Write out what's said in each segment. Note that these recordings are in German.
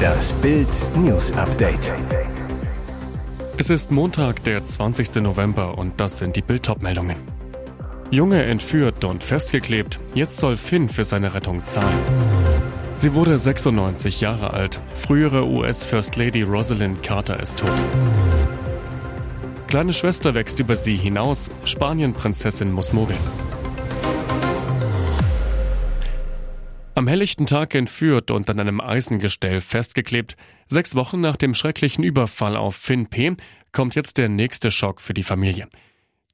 Das Bild News Update. Es ist Montag, der 20. November und das sind die Bild meldungen Junge entführt und festgeklebt. Jetzt soll Finn für seine Rettung zahlen. Sie wurde 96 Jahre alt. Frühere US First Lady Rosalind Carter ist tot. Kleine Schwester wächst über sie hinaus. Spanien-Prinzessin muss mogeln. Am helllichten Tag entführt und an einem Eisengestell festgeklebt. Sechs Wochen nach dem schrecklichen Überfall auf Finn P. kommt jetzt der nächste Schock für die Familie.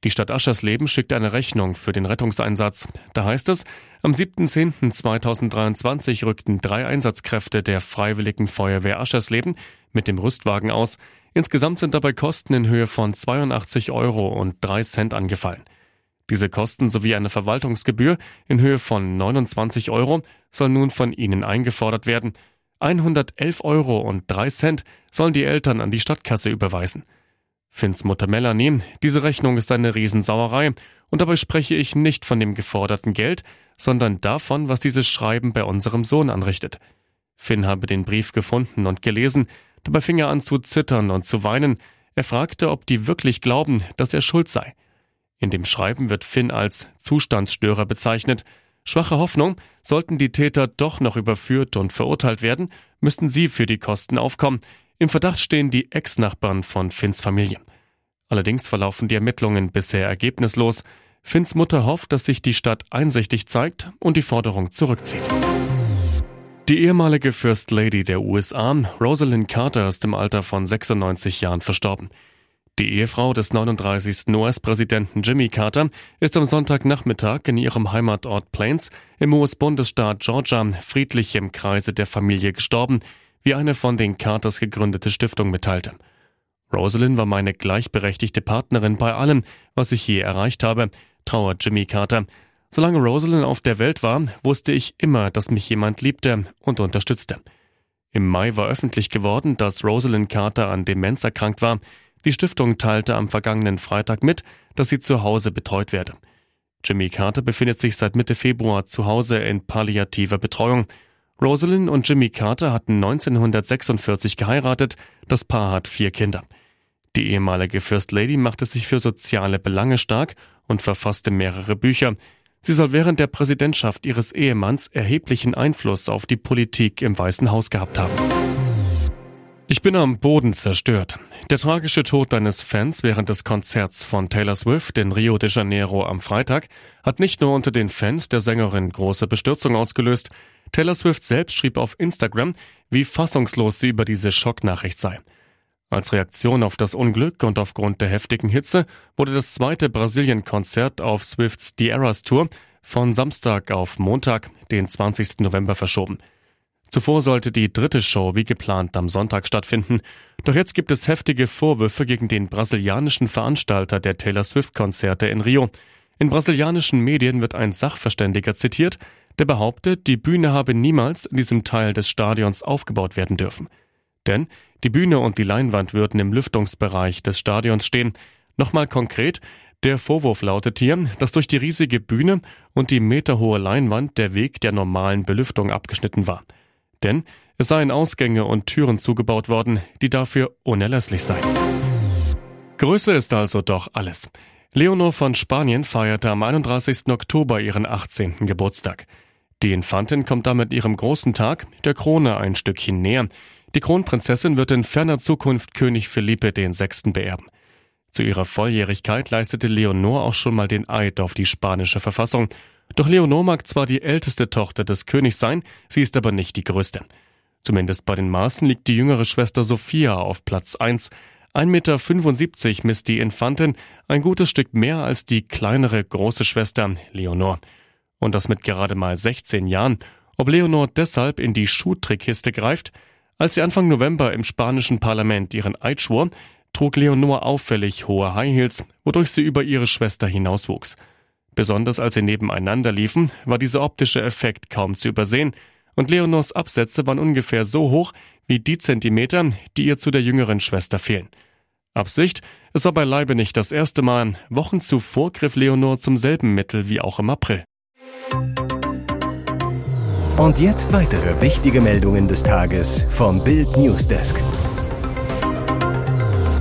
Die Stadt Aschersleben schickt eine Rechnung für den Rettungseinsatz. Da heißt es, am 7.10.2023 rückten drei Einsatzkräfte der Freiwilligen Feuerwehr Aschersleben mit dem Rüstwagen aus. Insgesamt sind dabei Kosten in Höhe von 82 Euro und 3 Cent angefallen. Diese Kosten sowie eine Verwaltungsgebühr in Höhe von 29 Euro soll nun von Ihnen eingefordert werden. 111 Euro und 3 Cent sollen die Eltern an die Stadtkasse überweisen. Finns Mutter Melanie, diese Rechnung ist eine Riesensauerei und dabei spreche ich nicht von dem geforderten Geld, sondern davon, was dieses Schreiben bei unserem Sohn anrichtet. Finn habe den Brief gefunden und gelesen, dabei fing er an zu zittern und zu weinen. Er fragte, ob die wirklich glauben, dass er schuld sei. In dem Schreiben wird Finn als Zustandsstörer bezeichnet. Schwache Hoffnung, sollten die Täter doch noch überführt und verurteilt werden, müssten sie für die Kosten aufkommen. Im Verdacht stehen die Ex-Nachbarn von Finns Familie. Allerdings verlaufen die Ermittlungen bisher ergebnislos. Finns Mutter hofft, dass sich die Stadt einsichtig zeigt und die Forderung zurückzieht. Die ehemalige First Lady der USA, Rosalind Carter, ist im Alter von 96 Jahren verstorben. Die Ehefrau des 39. US-Präsidenten Jimmy Carter ist am Sonntagnachmittag in ihrem Heimatort Plains im US-Bundesstaat Georgia friedlich im Kreise der Familie gestorben, wie eine von den Carters gegründete Stiftung mitteilte. Rosalind war meine gleichberechtigte Partnerin bei allem, was ich je erreicht habe, trauert Jimmy Carter. Solange Rosalind auf der Welt war, wusste ich immer, dass mich jemand liebte und unterstützte. Im Mai war öffentlich geworden, dass Rosalind Carter an Demenz erkrankt war. Die Stiftung teilte am vergangenen Freitag mit, dass sie zu Hause betreut werde. Jimmy Carter befindet sich seit Mitte Februar zu Hause in palliativer Betreuung. Rosalind und Jimmy Carter hatten 1946 geheiratet, das Paar hat vier Kinder. Die ehemalige First Lady machte sich für soziale Belange stark und verfasste mehrere Bücher. Sie soll während der Präsidentschaft ihres Ehemanns erheblichen Einfluss auf die Politik im Weißen Haus gehabt haben. Ich bin am Boden zerstört. Der tragische Tod deines Fans während des Konzerts von Taylor Swift in Rio de Janeiro am Freitag hat nicht nur unter den Fans der Sängerin große Bestürzung ausgelöst. Taylor Swift selbst schrieb auf Instagram, wie fassungslos sie über diese Schocknachricht sei. Als Reaktion auf das Unglück und aufgrund der heftigen Hitze wurde das zweite Brasilien-Konzert auf Swifts The Eras Tour von Samstag auf Montag, den 20. November verschoben. Zuvor sollte die dritte Show wie geplant am Sonntag stattfinden. Doch jetzt gibt es heftige Vorwürfe gegen den brasilianischen Veranstalter der Taylor Swift-Konzerte in Rio. In brasilianischen Medien wird ein Sachverständiger zitiert, der behauptet, die Bühne habe niemals in diesem Teil des Stadions aufgebaut werden dürfen. Denn die Bühne und die Leinwand würden im Lüftungsbereich des Stadions stehen. Nochmal konkret, der Vorwurf lautet hier, dass durch die riesige Bühne und die meterhohe Leinwand der Weg der normalen Belüftung abgeschnitten war. Denn es seien Ausgänge und Türen zugebaut worden, die dafür unerlässlich seien. Größe ist also doch alles. Leonor von Spanien feierte am 31. Oktober ihren 18. Geburtstag. Die Infantin kommt damit ihrem großen Tag, der Krone, ein Stückchen näher. Die Kronprinzessin wird in ferner Zukunft König Philippe VI. beerben. Zu ihrer Volljährigkeit leistete Leonor auch schon mal den Eid auf die spanische Verfassung. Doch Leonor mag zwar die älteste Tochter des Königs sein, sie ist aber nicht die größte. Zumindest bei den Maßen liegt die jüngere Schwester Sophia auf Platz 1. 1,75 Meter misst die Infantin, ein gutes Stück mehr als die kleinere große Schwester Leonor. Und das mit gerade mal 16 Jahren. Ob Leonor deshalb in die Schuhtrickkiste greift? Als sie Anfang November im spanischen Parlament ihren Eid schwor, trug Leonor auffällig hohe High Heels, wodurch sie über ihre Schwester hinauswuchs. Besonders als sie nebeneinander liefen, war dieser optische Effekt kaum zu übersehen, und Leonors Absätze waren ungefähr so hoch wie die Zentimeter, die ihr zu der jüngeren Schwester fehlen. Absicht, es war beileibe nicht das erste Mal. Wochen zuvor griff Leonor zum selben Mittel wie auch im April. Und jetzt weitere wichtige Meldungen des Tages vom Bild Newsdesk.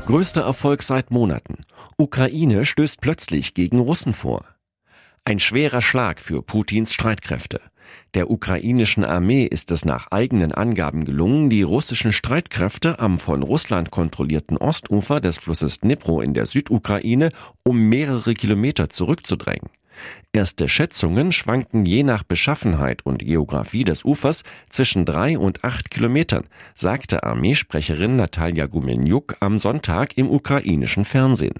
Größter Erfolg seit Monaten. Ukraine stößt plötzlich gegen Russen vor. Ein schwerer Schlag für Putins Streitkräfte. Der ukrainischen Armee ist es nach eigenen Angaben gelungen, die russischen Streitkräfte am von Russland kontrollierten Ostufer des Flusses Dnipro in der Südukraine um mehrere Kilometer zurückzudrängen. Erste Schätzungen schwanken je nach Beschaffenheit und Geografie des Ufers zwischen drei und acht Kilometern, sagte Armeesprecherin Natalia Gumenjuk am Sonntag im ukrainischen Fernsehen.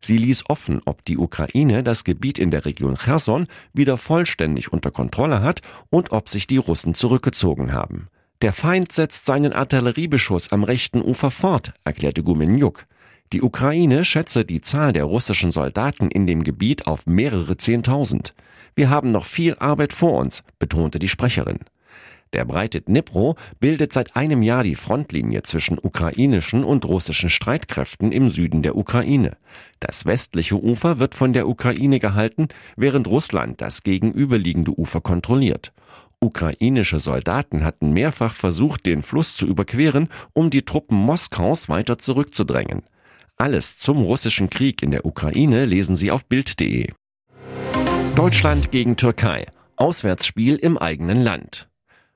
Sie ließ offen, ob die Ukraine das Gebiet in der Region Cherson wieder vollständig unter Kontrolle hat und ob sich die Russen zurückgezogen haben. Der Feind setzt seinen Artilleriebeschuss am rechten Ufer fort, erklärte Gumenjuk. Die Ukraine schätze die Zahl der russischen Soldaten in dem Gebiet auf mehrere Zehntausend. Wir haben noch viel Arbeit vor uns, betonte die Sprecherin. Der breite Dnipro bildet seit einem Jahr die Frontlinie zwischen ukrainischen und russischen Streitkräften im Süden der Ukraine. Das westliche Ufer wird von der Ukraine gehalten, während Russland das gegenüberliegende Ufer kontrolliert. Ukrainische Soldaten hatten mehrfach versucht, den Fluss zu überqueren, um die Truppen Moskaus weiter zurückzudrängen. Alles zum russischen Krieg in der Ukraine lesen Sie auf Bild.de. Deutschland gegen Türkei. Auswärtsspiel im eigenen Land.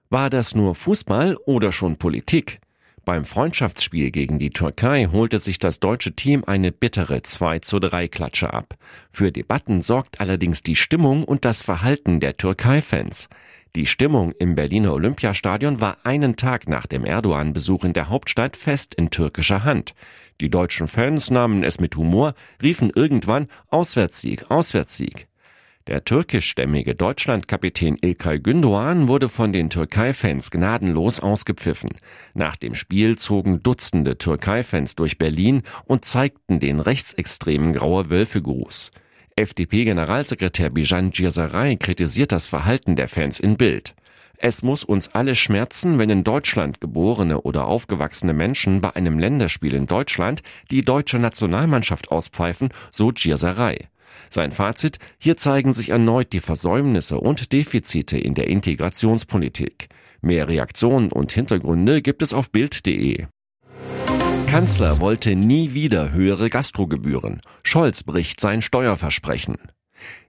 War das nur Fußball oder schon Politik? Beim Freundschaftsspiel gegen die Türkei holte sich das deutsche Team eine bittere 2 zu 3 Klatsche ab. Für Debatten sorgt allerdings die Stimmung und das Verhalten der Türkei-Fans. Die Stimmung im Berliner Olympiastadion war einen Tag nach dem Erdogan-Besuch in der Hauptstadt fest in türkischer Hand. Die deutschen Fans nahmen es mit Humor, riefen irgendwann Auswärtssieg, Auswärtssieg. Der türkischstämmige Deutschlandkapitän Ilkay Gündoğan wurde von den Türkei-Fans gnadenlos ausgepfiffen. Nach dem Spiel zogen Dutzende Türkei-Fans durch Berlin und zeigten den rechtsextremen Graue Wölfe-Gruß. FDP-Generalsekretär Bijan Girsaray kritisiert das Verhalten der Fans in Bild. Es muss uns alle schmerzen, wenn in Deutschland geborene oder aufgewachsene Menschen bei einem Länderspiel in Deutschland die deutsche Nationalmannschaft auspfeifen, so Girsaray. Sein Fazit, hier zeigen sich erneut die Versäumnisse und Defizite in der Integrationspolitik. Mehr Reaktionen und Hintergründe gibt es auf Bild.de. Kanzler wollte nie wieder höhere Gastrogebühren. Scholz bricht sein Steuerversprechen.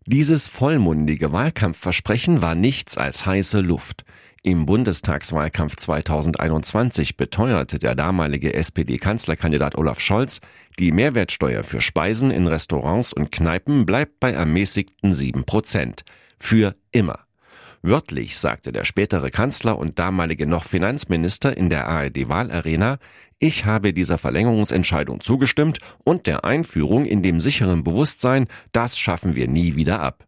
Dieses vollmundige Wahlkampfversprechen war nichts als heiße Luft. Im Bundestagswahlkampf 2021 beteuerte der damalige SPD-Kanzlerkandidat Olaf Scholz, die Mehrwertsteuer für Speisen in Restaurants und Kneipen bleibt bei ermäßigten 7 Prozent. Für immer. Wörtlich sagte der spätere Kanzler und damalige noch Finanzminister in der ARD-Wahlarena, ich habe dieser Verlängerungsentscheidung zugestimmt und der Einführung in dem sicheren Bewusstsein, das schaffen wir nie wieder ab.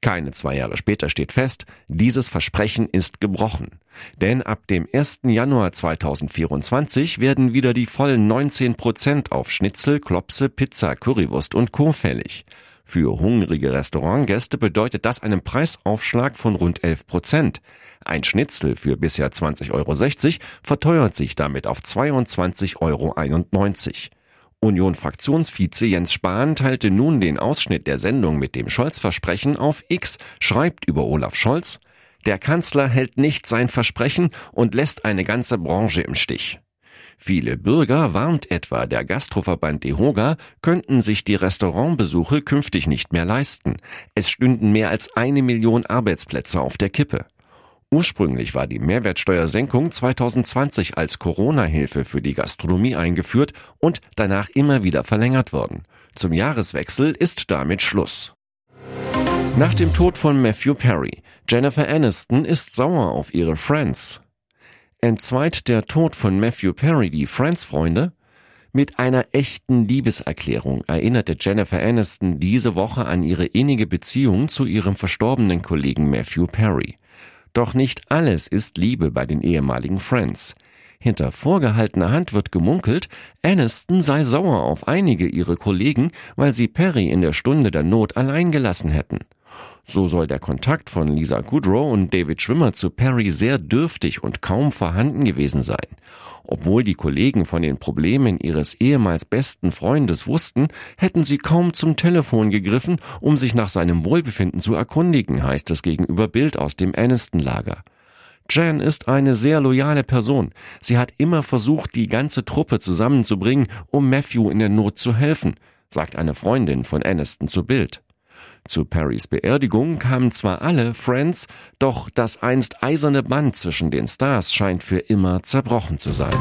Keine zwei Jahre später steht fest, dieses Versprechen ist gebrochen. Denn ab dem 1. Januar 2024 werden wieder die vollen 19 Prozent auf Schnitzel, Klopse, Pizza, Currywurst und Co. fällig. Für hungrige Restaurantgäste bedeutet das einen Preisaufschlag von rund 11 Prozent. Ein Schnitzel für bisher 20,60 Euro verteuert sich damit auf 22,91 Euro. Union-Fraktionsvize Jens Spahn teilte nun den Ausschnitt der Sendung mit dem Scholz-Versprechen auf X, schreibt über Olaf Scholz, der Kanzler hält nicht sein Versprechen und lässt eine ganze Branche im Stich. Viele Bürger, warnt etwa der Gastroverband DEHOGA, könnten sich die Restaurantbesuche künftig nicht mehr leisten. Es stünden mehr als eine Million Arbeitsplätze auf der Kippe. Ursprünglich war die Mehrwertsteuersenkung 2020 als Corona-Hilfe für die Gastronomie eingeführt und danach immer wieder verlängert worden. Zum Jahreswechsel ist damit Schluss. Nach dem Tod von Matthew Perry, Jennifer Aniston ist sauer auf ihre Friends. Entzweit der Tod von Matthew Perry die Friends-Freunde? Mit einer echten Liebeserklärung erinnerte Jennifer Aniston diese Woche an ihre innige Beziehung zu ihrem verstorbenen Kollegen Matthew Perry. Doch nicht alles ist Liebe bei den ehemaligen Friends. Hinter vorgehaltener Hand wird gemunkelt, Aniston sei sauer auf einige ihrer Kollegen, weil sie Perry in der Stunde der Not allein gelassen hätten. So soll der Kontakt von Lisa Kudrow und David Schwimmer zu Perry sehr dürftig und kaum vorhanden gewesen sein. Obwohl die Kollegen von den Problemen ihres ehemals besten Freundes wussten, hätten sie kaum zum Telefon gegriffen, um sich nach seinem Wohlbefinden zu erkundigen, heißt es gegenüber Bild aus dem Aniston-Lager. Jan ist eine sehr loyale Person. Sie hat immer versucht, die ganze Truppe zusammenzubringen, um Matthew in der Not zu helfen, sagt eine Freundin von Aniston zu Bild. Zu Perrys Beerdigung kamen zwar alle Friends, doch das einst eiserne Band zwischen den Stars scheint für immer zerbrochen zu sein.